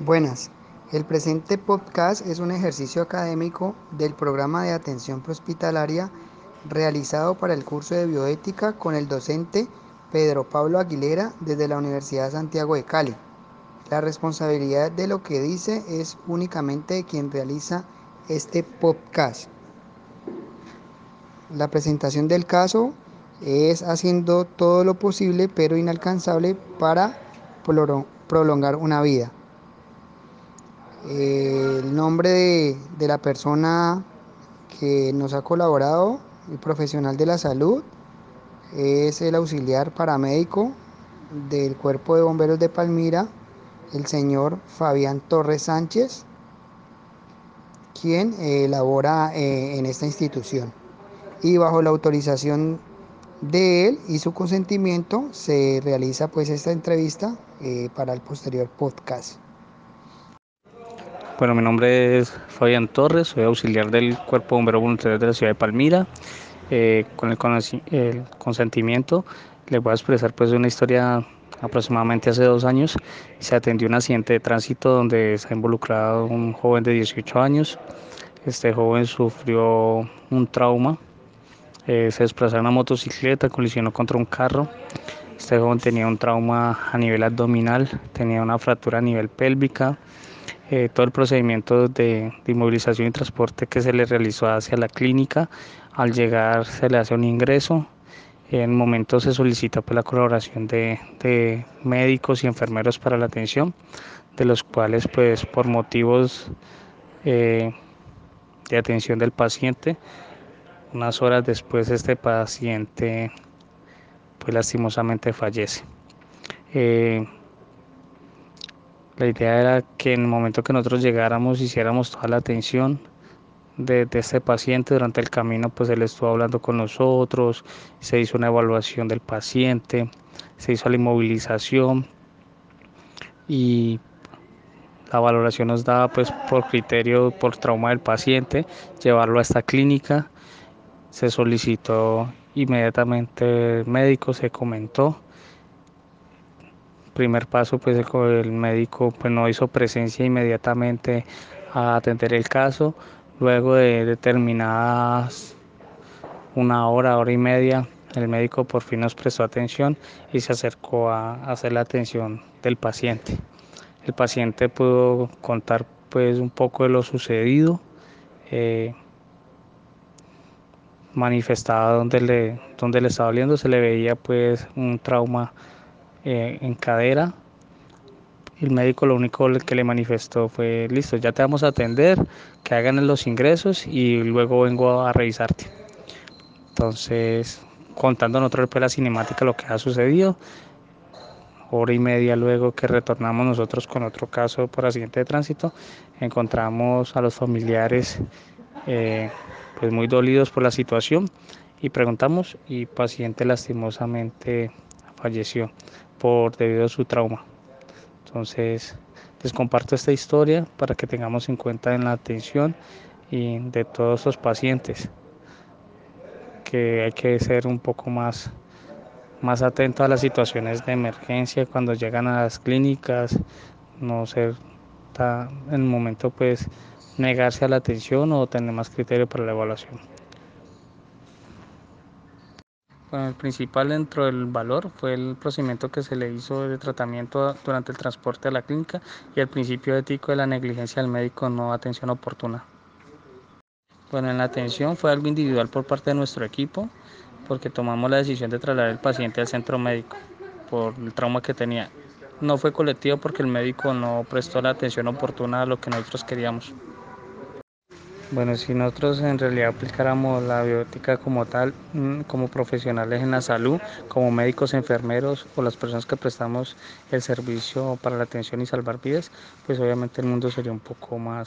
Buenas, el presente podcast es un ejercicio académico del programa de atención prehospitalaria realizado para el curso de bioética con el docente Pedro Pablo Aguilera desde la Universidad Santiago de Cali. La responsabilidad de lo que dice es únicamente de quien realiza este podcast. La presentación del caso es haciendo todo lo posible pero inalcanzable para prolongar una vida el nombre de, de, la persona que nos ha colaborado, el profesional de la salud, es el auxiliar paramédico del Cuerpo de Bomberos de Palmira, el señor Fabián Torres Sánchez, quien eh, labora eh, en esta institución. Y bajo la autorización de él y su consentimiento se realiza pues esta entrevista eh, para el posterior podcast. Bueno, mi nombre es Fabián Torres, soy auxiliar del Cuerpo Bombero Voluntario de la ciudad de Palmira. Eh, con el, el, consentimiento les voy a expresar pues una historia aproximadamente hace dos años. Se atendió un accidente de tránsito donde ha involucrado un joven de 18 años. Este joven sufrió un trauma, eh, se desplazó en una motocicleta, colisionó contra un carro. Este joven tenía un trauma a nivel abdominal, tenía una fractura a nivel pélvica, eh, todo el procedimiento de, inmovilización y transporte que se le realizó hacia la clínica. Al llegar se le hace un ingreso. En momento se solicita pues, la colaboración de, médicos y enfermeros para la atención, de los cuales pues por motivos eh, de atención del paciente, unas horas después este paciente pues lastimosamente fallece. Eh, la idea era que en el momento que nosotros llegáramos hiciéramos toda la atención de, este paciente. Durante el camino, pues él estuvo hablando con nosotros, se hizo una evaluación del paciente, se hizo la inmovilización y la valoración nos daba pues por criterio, por trauma del paciente, llevarlo a esta clínica, se solicitó inmediatamente médico, se comentó primer paso, pues el médico pues, no hizo presencia inmediatamente a atender el caso. Luego de determinadas una hora, hora y media, el médico por fin nos prestó atención y se acercó a hacer la atención del paciente. El paciente pudo contar pues un poco de lo sucedido, eh, manifestaba donde le, donde le estaba doliendo, se le veía pues un trauma eh, en cadera. El médico lo único que le manifestó fue, listo, ya te vamos a atender, que hagan los ingresos y luego vengo a revisarte. Entonces, contando nosotros la cinemática lo que ha sucedido, hora y media luego que retornamos nosotros con otro caso por accidente de tránsito, encontramos a los familiares eh, pues muy dolidos por la situación y preguntamos y paciente lastimosamente falleció por debido a su trauma. Entonces, les comparto esta historia para que tengamos en cuenta en la atención y de todos los pacientes que hay que ser un poco más más atento a las situaciones de emergencia cuando llegan a las clínicas, no ser en el momento pues negarse a la atención o tener más criterio para la evaluación. Bueno, el principal dentro del valor fue el procedimiento que se le hizo de tratamiento durante el transporte a la clínica y el principio ético de la negligencia del médico no atención oportuna. Bueno, en la atención fue algo individual por parte de nuestro equipo porque tomamos la decisión de trasladar al paciente al centro médico por el trauma que tenía. No fue colectivo porque el médico no prestó la atención oportuna a lo que nosotros queríamos. Bueno, si nosotros en realidad aplicáramos la biótica como tal, mm, como profesionales en la salud, como médicos, enfermeros o las personas que prestamos el servicio para la atención y salvar vidas, pues obviamente el mundo sería un poco más